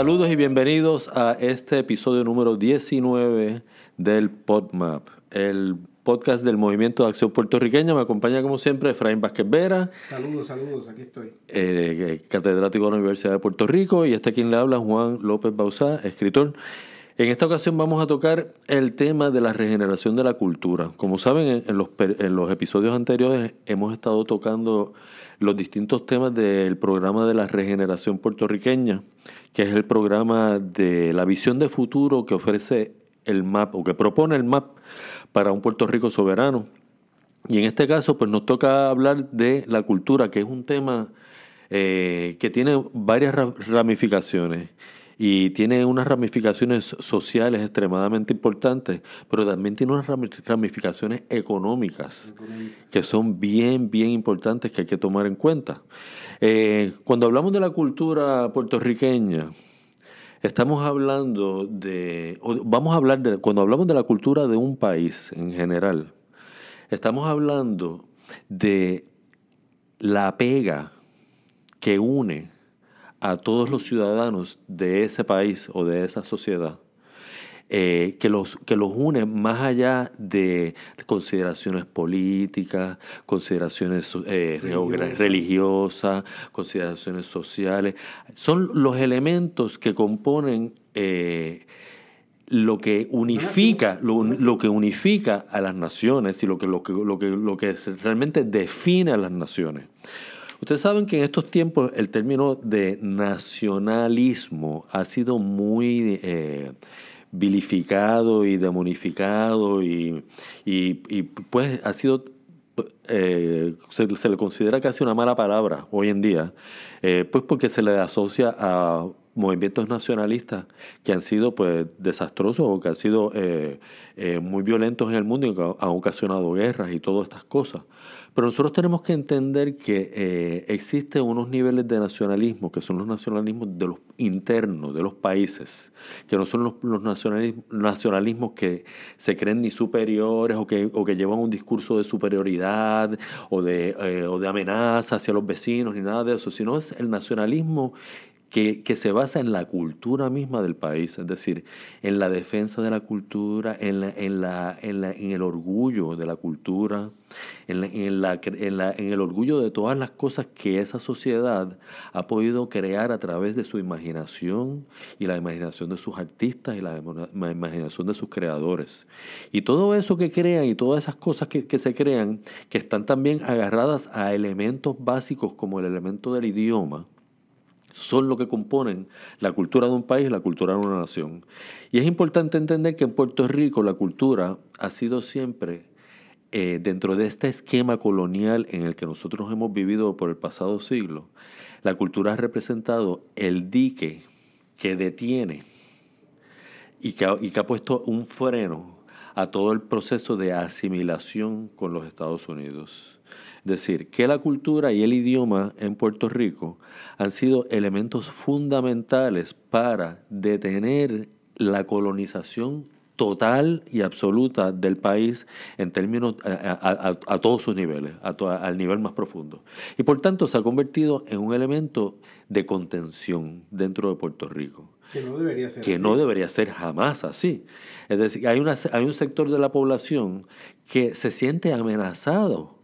Saludos y bienvenidos a este episodio número 19 del PodMap, el podcast del Movimiento de Acción Puertorriqueña. Me acompaña como siempre Efraín Vázquez Vera. Saludos, saludos, aquí estoy. Eh, catedrático de la Universidad de Puerto Rico. Y este quien le habla, Juan López Bauzá, escritor. En esta ocasión vamos a tocar el tema de la regeneración de la cultura. Como saben, en los, en los episodios anteriores hemos estado tocando los distintos temas del programa de la regeneración puertorriqueña, que es el programa de la visión de futuro que ofrece el MAP o que propone el MAP para un Puerto Rico soberano. Y en este caso, pues nos toca hablar de la cultura, que es un tema eh, que tiene varias ramificaciones y tiene unas ramificaciones sociales extremadamente importantes, pero también tiene unas ramificaciones económicas, que son bien, bien importantes que hay que tomar en cuenta. Eh, cuando hablamos de la cultura puertorriqueña, estamos hablando de, vamos a hablar de, cuando hablamos de la cultura de un país en general, estamos hablando de la pega que une a todos los ciudadanos de ese país o de esa sociedad. Eh, que, los, que los une más allá de consideraciones políticas, consideraciones eh, religiosas, consideraciones sociales. Son los elementos que componen eh, lo que unifica, lo, que unifica a las naciones y lo que, lo que, lo que, lo que realmente define a las naciones. Ustedes saben que en estos tiempos el término de nacionalismo ha sido muy eh, vilificado y demonificado y, pues ha sido eh, se, le considera casi una mala palabra hoy en día, eh, pues porque se le asocia a movimientos nacionalistas que han sido pues desastrosos o que han sido muy violentos en el mundo y que han ocasionado guerras y todas estas cosas. Pero nosotros tenemos que entender que eh, existen unos niveles de nacionalismo que son los nacionalismos de los internos de los países, que no son los, nacionalismos, que se creen ni superiores o que, o que llevan un discurso de superioridad o de, eh, o de amenaza hacia los vecinos ni nada de eso, sino es el nacionalismo que, se basa en la cultura misma del país, es decir, en la defensa de la cultura, en, la, en, la, en, la, en el orgullo de la cultura, en, en, el orgullo de todas las cosas que esa sociedad ha podido crear a través de su imaginación y la imaginación de sus artistas y la, imaginación de sus creadores. Y todo eso que crean y todas esas cosas que, que se crean, que están también agarradas a elementos básicos como el elemento del idioma, son lo que componen la cultura de un país y la cultura de una nación. Y es importante entender que en Puerto Rico la cultura ha sido siempre, eh, dentro de este esquema colonial en el que nosotros hemos vivido por el pasado siglo, la cultura ha representado el dique que detiene y que, y que ha puesto un freno a todo el proceso de asimilación con los Estados Unidos decir que la cultura y el idioma en Puerto Rico han sido elementos fundamentales para detener la colonización total y absoluta del país en términos a, todos sus niveles, al nivel más profundo. Y por tanto se ha convertido en un elemento de contención dentro de Puerto Rico. Que no debería ser que no debería ser jamás así. Es decir, hay, una, hay un sector de la población que se siente amenazado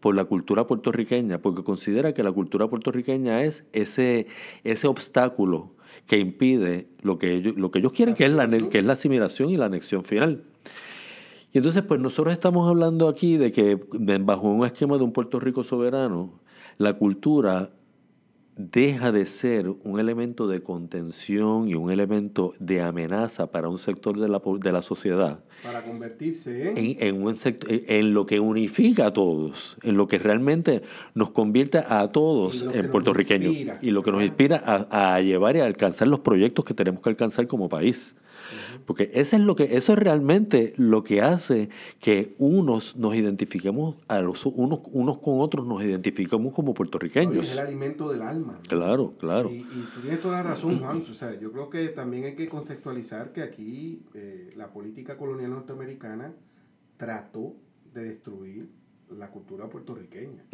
por la cultura puertorriqueña, porque considera que la cultura puertorriqueña es ese, ese obstáculo que impide lo que ellos, lo que ellos quieren, que es, la, que es la asimilación y la anexión final. Y entonces, pues nosotros estamos hablando aquí de que bajo un esquema de un Puerto Rico soberano, la cultura deja de ser un elemento de contención y un elemento de amenaza para un sector de la, de la sociedad. Para convertirse en... En, un en lo que unifica a todos, en lo que realmente nos convierte a todos en puertorriqueños y lo que nos inspira a, a llevar y a alcanzar los proyectos que tenemos que alcanzar como país. Porque eso es, lo que, eso es realmente lo que hace que unos nos identifiquemos, a los, unos, unos con otros nos identifiquemos como puertorriqueños. es el alimento del alma. Claro, claro. Y, tú tienes toda la razón, Juan. O sea, yo creo que también hay que contextualizar que aquí eh, la política colonial norteamericana trató de destruir la cultura puertorriqueña.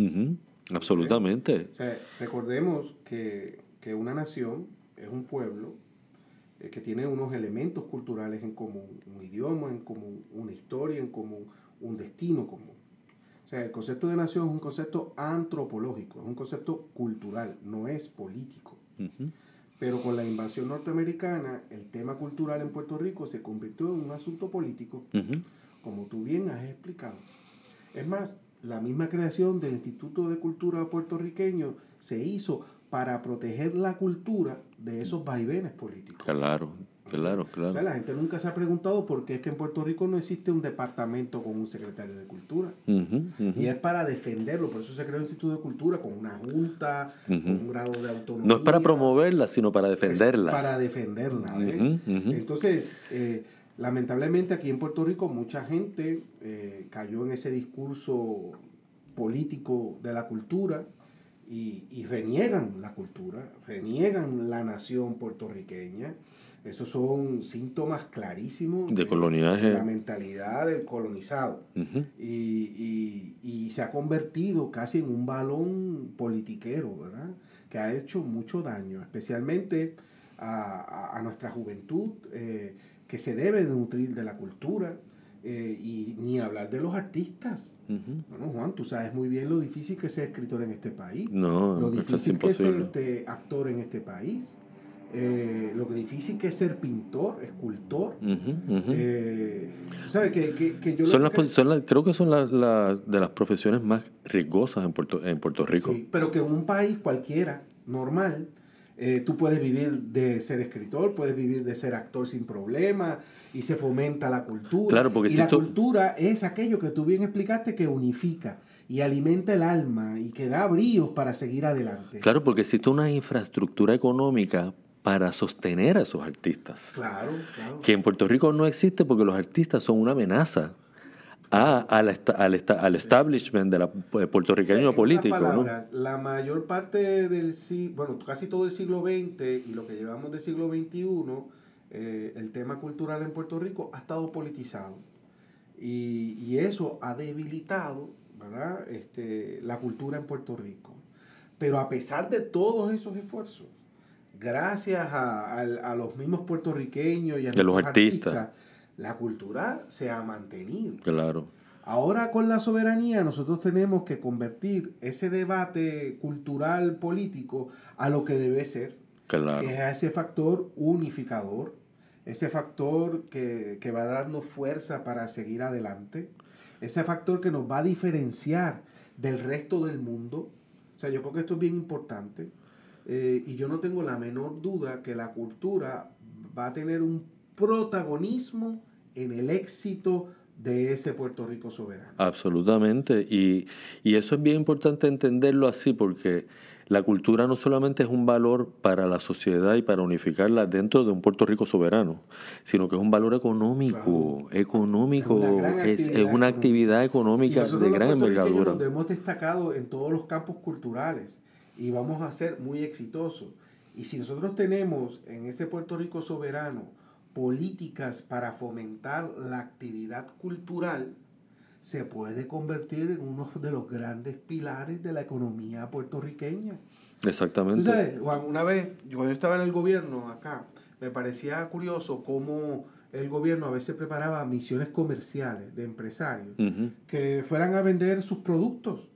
Absolutamente. O sea, recordemos que, que una nación es un pueblo que tiene unos elementos culturales en común, un idioma en común, una historia en común, un destino común. O sea, el concepto de nación es un concepto antropológico, es un concepto cultural, no es político. Pero con la invasión norteamericana, el tema cultural en Puerto Rico se convirtió en un asunto político, como tú bien has explicado. Es más, la misma creación del Instituto de Cultura puertorriqueño se hizo para proteger la cultura de esos vaivenes políticos. Claro, claro, claro. la gente nunca se ha preguntado por qué es que en Puerto Rico no existe un departamento con un secretario de cultura. Y es para defenderlo, por eso se creó el Instituto de Cultura con una junta, con un grado de autonomía. No es para promoverla, sino para defenderla. para defenderla. Entonces, eh, lamentablemente aquí en Puerto Rico mucha gente eh, cayó en ese discurso político de la cultura y, reniegan la cultura, reniegan la nación puertorriqueña. Esos son síntomas clarísimos de, coloniaje. la mentalidad del colonizado. y, se ha convertido casi en un balón politiquero, ¿verdad? Que ha hecho mucho daño, especialmente a, nuestra juventud, eh, que se debe nutrir de la cultura, eh, y ni hablar de los artistas. Bueno, Juan, tú sabes muy bien lo difícil que es ser escritor en este país. No, lo difícil que es ser actor en este país. Eh, lo difícil que es ser pintor, escultor. Eh, ¿Sabes? Que, que, yo son las, creo que son las de las profesiones más riesgosas en Puerto, en Puerto Rico. Sí, pero que en un país cualquiera, normal, eh, tú puedes vivir de ser escritor, puedes vivir de ser actor sin problema y se fomenta la cultura. Claro, porque y la cultura es aquello que tú bien explicaste que unifica y alimenta el alma y que da bríos para seguir adelante. Claro, porque existe una infraestructura económica para sostener a esos artistas. Claro, claro. Que en Puerto Rico no existe porque los artistas son una amenaza a, al, al, al, establishment de la eh, puertorriqueño político. La mayor parte del siglo, bueno, casi todo el siglo XX y lo que llevamos del siglo XXI, eh, el tema cultural en Puerto Rico ha estado politizado. Y, y eso ha debilitado ¿verdad? Este, la cultura en Puerto Rico. Pero a pesar de todos esos esfuerzos, gracias a, a, los mismos puertorriqueños y a los artistas la cultura se ha mantenido. Claro. Ahora con la soberanía nosotros tenemos que convertir ese debate cultural político a lo que debe ser. Claro. Que es a ese factor unificador, ese factor que, va a darnos fuerza para seguir adelante, ese factor que nos va a diferenciar del resto del mundo. O sea, yo creo que esto es bien importante. Eh, y yo no tengo la menor duda que la cultura va a tener un protagonismo en el éxito de ese Puerto Rico soberano. Absolutamente, y, eso es bien importante entenderlo así porque la cultura no solamente es un valor para la sociedad y para unificarla dentro de un Puerto Rico soberano, sino que es un valor económico, económico, es una, actividad, económica de gran envergadura. Nos hemos destacado en todos los campos culturales y vamos a ser muy exitosos. Y si nosotros tenemos en ese Puerto Rico soberano políticas para fomentar la actividad cultural, se puede convertir en uno de los grandes pilares de la economía puertorriqueña. Exactamente. Juan, una vez, cuando yo estaba en el gobierno acá, me parecía curioso cómo el gobierno a veces preparaba misiones comerciales de empresarios que fueran a vender sus productos.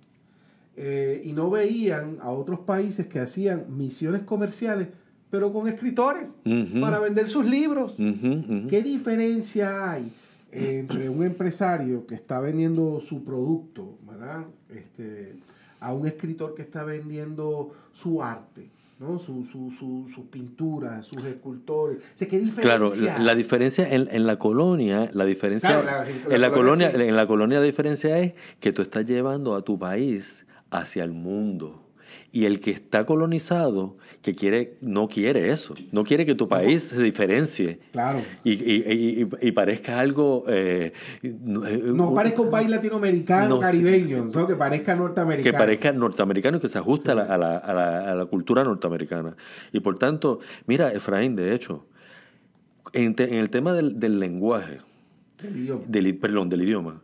Eh, y no veían a otros países que hacían misiones comerciales pero con escritores para vender sus libros. ¿Qué diferencia hay entre un empresario que está vendiendo su producto, ¿verdad? Este, a un escritor que está vendiendo su arte? ¿no? Su, su, su, sus pinturas, sus escultores. ¿qué diferencia? Claro, la, diferencia en, en, la colonia, la diferencia en la colonia, en la colonia la diferencia es que tú estás llevando a tu país hacia el mundo. Y el que está colonizado, que quiere, no quiere eso, no quiere que tu país se diferencie. Claro. Y, y, y, parezca algo... Eh, no, parezca un país latinoamericano, caribeño, que parezca norteamericano. Que parezca norteamericano y que se ajuste a, la, a, la, a, la, cultura norteamericana. Y por tanto, mira, Efraín, de hecho, en, en el tema del, del lenguaje, del idioma. Del, perdón, del idioma,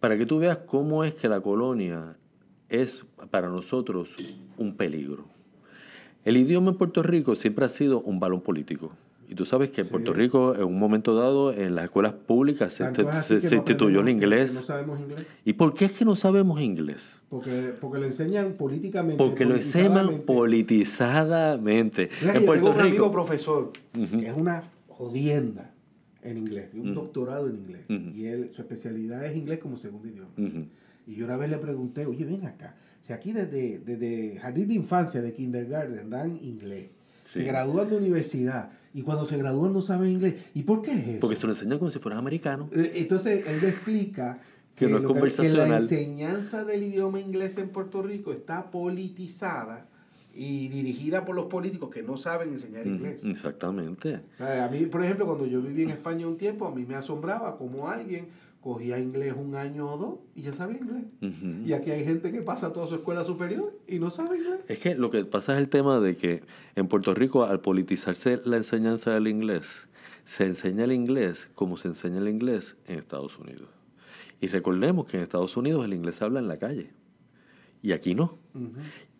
para que tú veas cómo es que la colonia es para nosotros un peligro. El idioma en Puerto Rico siempre ha sido un balón político. Y tú sabes que en Puerto Rico, en un momento dado, en las escuelas públicas se, instituyó el inglés. No sabemos inglés. ¿Y por qué es que no sabemos inglés? Porque, porque lo enseñan políticamente. Porque lo enseñan politizadamente. en Puerto tengo un amigo profesor que es una jodienda en inglés, tiene un doctorado en inglés. Y él, su especialidad es inglés como segundo idioma. Y yo una vez le pregunté, oye, ven acá, si aquí desde, desde jardín de infancia, de kindergarten, dan inglés se gradúan de universidad y cuando se gradúan no saben inglés. ¿Y por qué es eso? Porque se lo enseñan como si fueran americanos. Eh, entonces él explica que, no es que, la enseñanza del idioma inglés en Puerto Rico está politizada y dirigida por los políticos que no saben enseñar inglés. Exactamente. a mí, por ejemplo, cuando yo viví en España un tiempo, a mí me asombraba como alguien cogía inglés un año o dos y ya sabía inglés. Y aquí hay gente que pasa toda su escuela superior y no sabe inglés. Es que lo que pasa es el tema de que en Puerto Rico, al politizarse la enseñanza del inglés, se enseña el inglés como se enseña el inglés en Estados Unidos. Y recordemos que en Estados Unidos el inglés se habla en la calle y aquí no.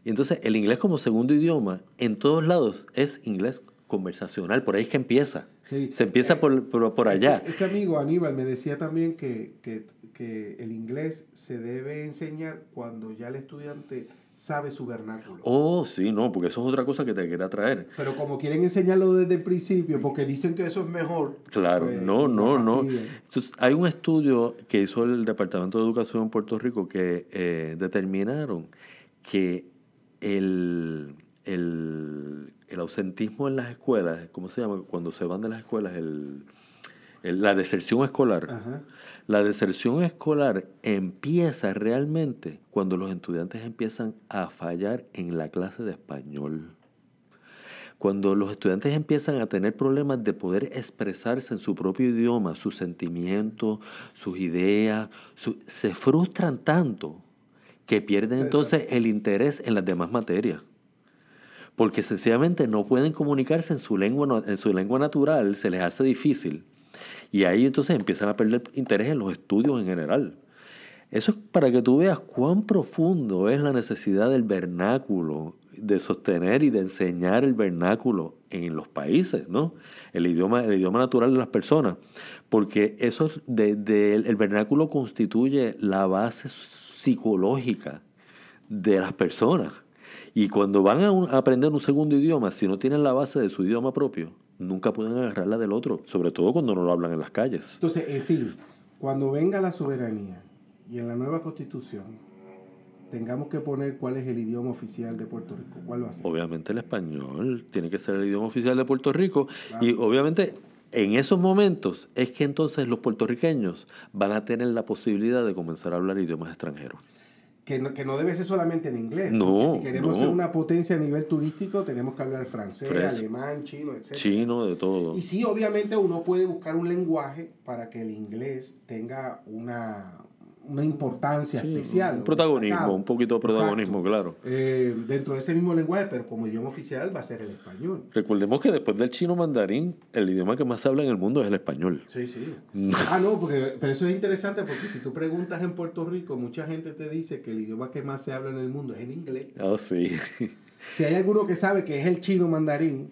Y entonces el inglés como segundo idioma en todos lados es inglés conversacional, por ahí es que empieza. Se empieza eh, por, por, allá. Este, amigo Aníbal me decía también que, que, que, el inglés se debe enseñar cuando ya el estudiante sabe su vernáculo. Oh, sí, no, porque eso es otra cosa que te quería traer. Pero como quieren enseñarlo desde el principio, porque dicen que eso es mejor. Claro, pues, no, no, no. Entonces, hay un estudio que hizo el Departamento de Educación en Puerto Rico que eh, determinaron que el, el el ausentismo en las escuelas, ¿cómo se llama? Cuando se van de las escuelas, el, la deserción escolar. La deserción escolar empieza realmente cuando los estudiantes empiezan a fallar en la clase de español. Cuando los estudiantes empiezan a tener problemas de poder expresarse en su propio idioma, sus sentimientos, sus ideas, se frustran tanto que pierden entonces el interés en las demás materias porque sencillamente no pueden comunicarse en su lengua, en su lengua natural, se les hace difícil. Y ahí entonces empiezan a perder interés en los estudios en general. Eso es para que tú veas cuán profundo es la necesidad del vernáculo, de sostener y de enseñar el vernáculo en los países, ¿no? El idioma, el idioma natural de las personas. Porque eso de, el vernáculo constituye la base psicológica de las personas. Y cuando van a, aprender un segundo idioma, si no tienen la base de su idioma propio, nunca pueden agarrar la del otro, sobre todo cuando no lo hablan en las calles. Entonces, en fin, cuando venga la soberanía y en la nueva constitución tengamos que poner cuál es el idioma oficial de Puerto Rico, ¿cuál va a ser? Obviamente el español tiene que ser el idioma oficial de Puerto Rico y obviamente en esos momentos es que entonces los puertorriqueños van a tener la posibilidad de comenzar a hablar idiomas extranjeros que no, que no debe ser solamente en inglés. No, si queremos ser una potencia a nivel turístico, tenemos que hablar francés, alemán, chino, etc. Chino, de todo. Y sí, obviamente uno puede buscar un lenguaje para que el inglés tenga una, una importancia especial. Un protagonismo, un poquito de protagonismo, claro. Eh, dentro de ese mismo lenguaje, pero como idioma oficial va a ser el español. Recordemos que después del chino mandarín, el idioma que más se habla en el mundo es el español. Sí, sí. ah, no, porque, pero eso es interesante porque si tú preguntas en Puerto Rico, mucha gente te dice que el idioma que más se habla en el mundo es el inglés. Oh, sí. Si hay alguno que sabe que es el chino mandarín,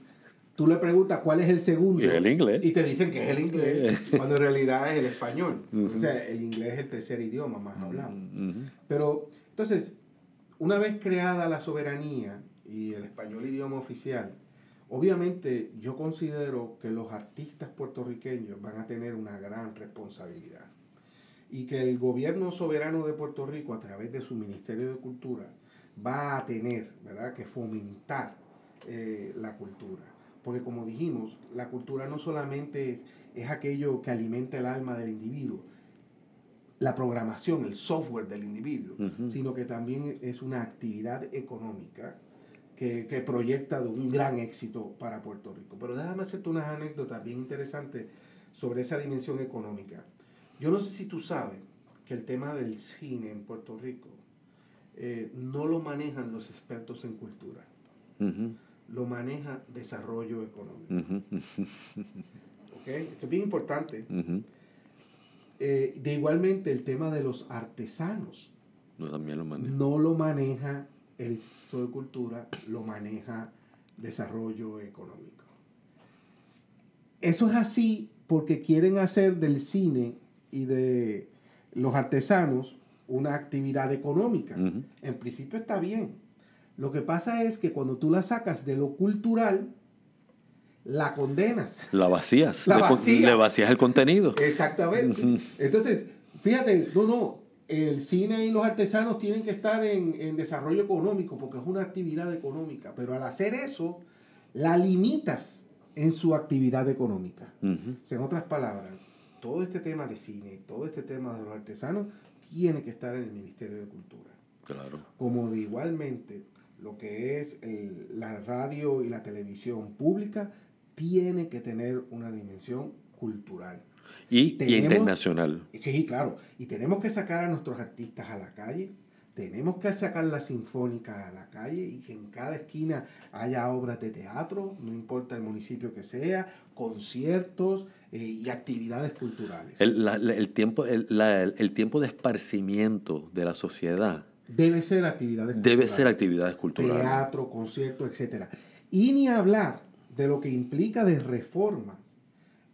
Tú le preguntas cuál es el segundo. Y el inglés. Y te dicen que es el inglés, cuando en realidad es el español. O sea, el inglés es el tercer idioma más hablado. Pero, entonces, una vez creada la soberanía y el español idioma oficial, obviamente yo considero que los artistas puertorriqueños van a tener una gran responsabilidad. Y que el gobierno soberano de Puerto Rico, a través de su Ministerio de Cultura, va a tener, ¿verdad?, que fomentar eh, la cultura porque como dijimos, la cultura no solamente es, es aquello que alimenta el alma del individuo, la programación, el software del individuo, sino que también es una actividad económica que, que, proyecta de un gran éxito para Puerto Rico. Pero déjame hacerte unas anécdotas bien interesantes sobre esa dimensión económica. Yo no sé si tú sabes que el tema del cine en Puerto Rico eh, no lo manejan los expertos en cultura lo maneja desarrollo económico. Esto es bien importante. Eh, de igualmente el tema de los artesanos. No, también lo maneja. No lo maneja el Instituto de Cultura, lo maneja desarrollo económico. eso es así porque quieren hacer del cine y de los artesanos una actividad económica. En principio está bien. Lo que pasa es que cuando tú la sacas de lo cultural, la condenas. La vacías. La vacías. le vacías el contenido. Exactamente. Entonces, fíjate, no, no, el cine y los artesanos tienen que estar en, en, desarrollo económico porque es una actividad económica, pero al hacer eso, la limitas en su actividad económica. O sea, en otras palabras, todo este tema de cine, todo este tema de los artesanos, tiene que estar en el Ministerio de Cultura. Claro. Como de igualmente lo que es el- la radio y la televisión pública, tiene que tener una dimensión cultural. Y, y Tenemos- internacional. Sí, claro. Y tenemos que sacar a nuestros artistas a la calle. Tenemos que sacar la sinfónica a la calle y que en cada esquina haya obras de teatro, no importa el municipio que sea, conciertos eh, y actividades culturales. El, la- el tiempo, el, la- el tiempo de esparcimiento de la sociedad Debe ser actividades debe ser culturales. actividades culturales. Teatro, conciertos, etcétera. Y ni hablar de lo que implica de reformas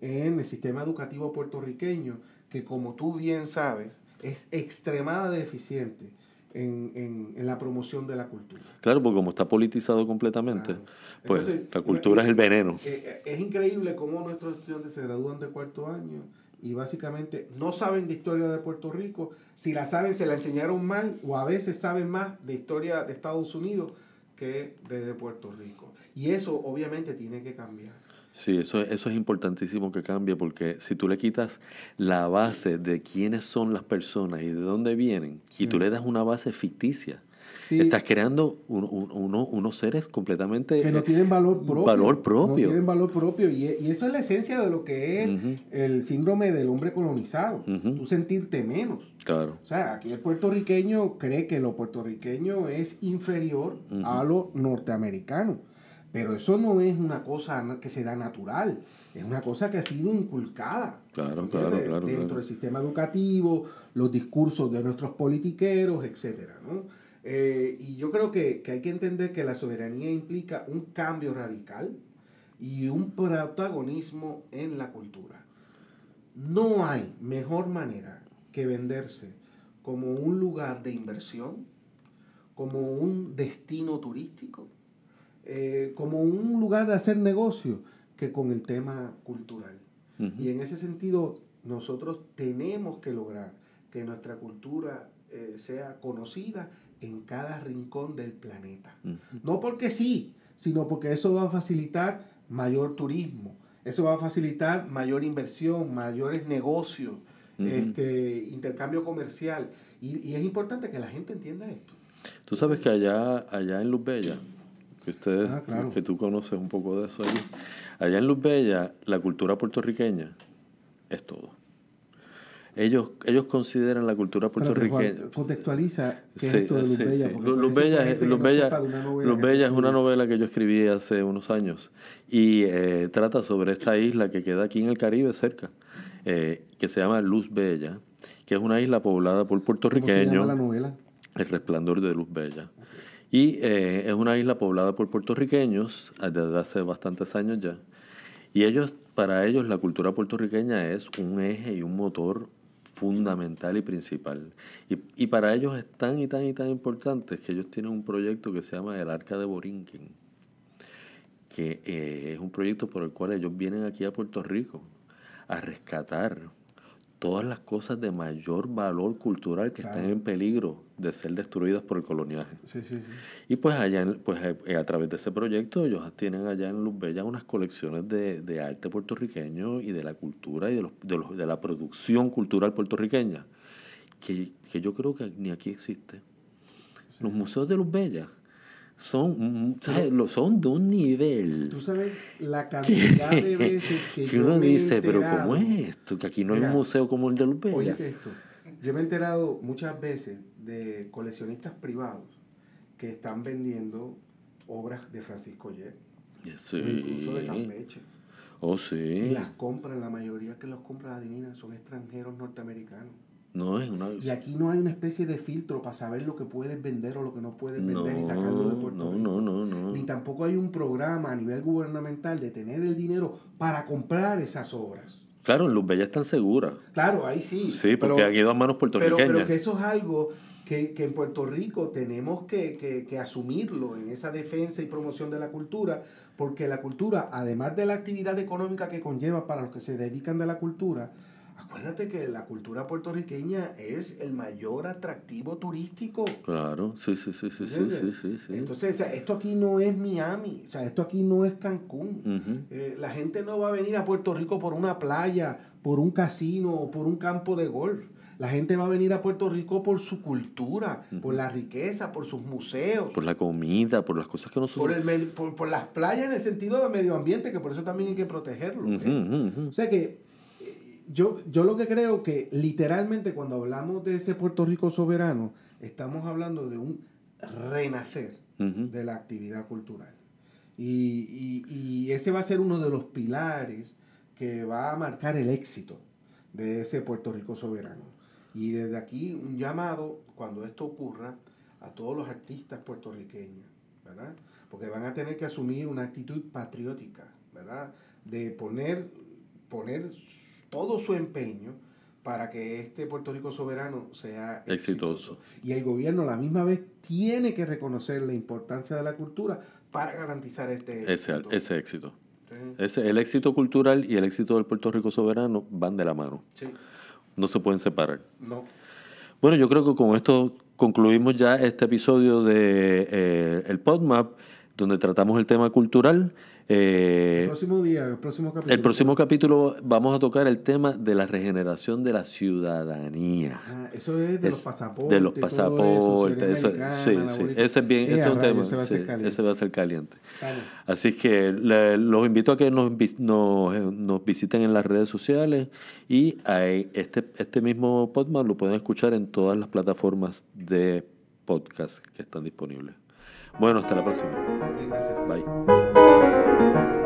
en el sistema educativo puertorriqueño, que como tú bien sabes, es extremadamente deficiente en, en- en la promoción de la cultura. Claro, porque como está politizado completamente, Claro. pues Entonces, la cultura es el veneno. Eh, eh, Es increíble cómo nuestros estudiantes se gradúan de cuarto año y básicamente no saben de historia de Puerto Rico. Si la saben, se la enseñaron mal o a veces saben más de historia de Estados Unidos que de, de Puerto Rico. Y eso obviamente tiene que cambiar. Sí, eso, eso es importantísimo que cambie porque si tú le quitas la base de quiénes son las personas y de dónde vienen Sí. y tú le das una base ficticia, Sí, estás creando un- un- uno- unos seres completamente... que no tienen valor propio. Valor propio. No tienen valor propio. Y, y eso es la esencia de lo que es el síndrome del hombre colonizado. Ujú. Tú sentirte menos. Claro. O sea, aquí el puertorriqueño cree que lo puertorriqueño es inferior a lo norteamericano. Pero eso no es una cosa que se da natural. Es una cosa que ha sido inculcada. Claro, claro, claro, Dentro claro. del sistema educativo, los discursos de nuestros politiqueros, etcétera, ¿no? Eh, y yo creo que, que hay que entender que la soberanía implica un cambio radical y un protagonismo en la cultura. No hay mejor manera que venderse como un lugar de inversión, como un destino turístico, eh, como un lugar de hacer negocio, que con el tema cultural. Ujú. Y en ese sentido, nosotros tenemos que lograr que nuestra cultura eh, sea conocida en cada rincón del planeta. No porque sí, sino porque eso va a facilitar mayor turismo, eso va a facilitar mayor inversión, mayores negocios, este, intercambio comercial. Y, y es importante que la gente entienda esto. Tú sabes que allá, allá en Luz Bella, que ustedes, Ah, claro. que tú conoces un poco de eso allí, allá en Luz Bella, la cultura puertorriqueña es todo. Ellos, ellos consideran la cultura puertorriqueña. Contextualiza qué es Sí, esto de Luz sí, Bella. sí. Luz- Bella, Luz no Bella- Luz Bella es una novela que yo escribí hace unos años y eh, trata sobre esta isla que queda aquí en el Caribe cerca, eh, que se llama Luz Bella, que es una isla poblada por ¿Cómo se llama la puertorriqueños. novela? El resplandor de Luz Bella. Y eh, es una isla poblada por puertorriqueños ah, desde hace bastantes años ya. Y ellos, para ellos, la cultura puertorriqueña es un eje y un motor fundamental y principal. Y, y para ellos es tan y tan y tan importante que ellos tienen un proyecto que se llama el Arca de Borinquen, que eh, es un proyecto por el cual ellos vienen aquí a Puerto Rico a rescatar todas las cosas de mayor valor cultural que Claro. están en peligro de ser destruidas por el coloniaje. Sí, sí, sí. Y pues allá, en- pues eh, a través de ese proyecto ellos tienen allá en Luz Bella unas colecciones de, de arte puertorriqueño y de la cultura y de, los, de, los- de la producción cultural puertorriqueña, que, que yo creo que ni aquí existe. Los museos de Luz Bella son, mm, ¿sabes? Lo- son de un nivel Tú sabes la cantidad de veces que, que yo uno me dice, pero ¿cómo es esto? Que aquí no hay Mira, un museo como el de Bella. Oíste esto. Yo me he enterado muchas veces de coleccionistas privados que están vendiendo obras de Francisco Yer, Sí. o incluso de Campeche. Oh, Y sí. las compran, la mayoría que los compran, adivina, son extranjeros norteamericanos. No es una... Y aquí no hay una especie de filtro para saber lo que puedes vender o lo que no puedes vender y sacarlo de Puerto no, Rico. No, no, no. Ni tampoco hay un programa a nivel gubernamental de tener el dinero para comprar esas obras. Claro, en Luz Bella están seguras. Claro, ahí sí. Sí, porque han ido a manos puertorriqueñas. Pero, pero que eso es algo que, que en Puerto Rico tenemos que, que, que, asumirlo en esa defensa y promoción de la cultura, porque la cultura, además de la actividad económica que conlleva para los que se dedican de la cultura, acuérdate que la cultura puertorriqueña es el mayor atractivo turístico. Claro, sí, sí, sí, sí, sí, sí, sí, sí, Entonces, o sea, esto aquí no es Miami, o sea, esto aquí no es Cancún. Uh -huh. eh, la gente no va a venir a Puerto Rico por una playa, por un casino o por un campo de golf. La gente va a venir a Puerto Rico por su cultura, uh -huh. por la riqueza, por sus museos. Por la comida, por las cosas que nosotros... Por, el, por, por las playas en el sentido de medio ambiente, que por eso también hay que protegerlo. Uh -huh, o sea que yo, yo lo que creo que literalmente cuando hablamos de ese Puerto Rico soberano, estamos hablando de un renacer uh -huh. de la actividad cultural. Y, y, y, ese va a ser uno de los pilares que va a marcar el éxito de ese Puerto Rico soberano. Y desde aquí un llamado, cuando esto ocurra, a todos los artistas puertorriqueños, ¿verdad? Porque van a tener que asumir una actitud patriótica, ¿verdad? De poner, poner todo su empeño para que este Puerto Rico soberano sea exitoso. exitoso. Y el gobierno a la misma vez tiene que reconocer la importancia de la cultura para garantizar este ese éxito. Ese éxito. Sí. Ese, el éxito cultural y el éxito del Puerto Rico soberano van de la mano. Sí. No se pueden separar. No. Bueno, yo creo que con esto concluimos ya este episodio de eh, el PodMap, donde tratamos el tema cultural. Eh, el próximo día, el próximo capítulo. El próximo capítulo vamos a tocar el tema de la regeneración de la ciudadanía. Ah, eso es de es los pasaportes. De los pasaportes. Eso, sí, sí. Ese es bien, ese es un tema. Ese va, sí, ese va a ser caliente. Vale. Así que le, los invito a que nos, nos, nos, visiten en las redes sociales y este, este mismo podcast lo pueden escuchar en todas las plataformas de podcast que están disponibles. Bueno, hasta la próxima. Gracias. Bye. Thank you.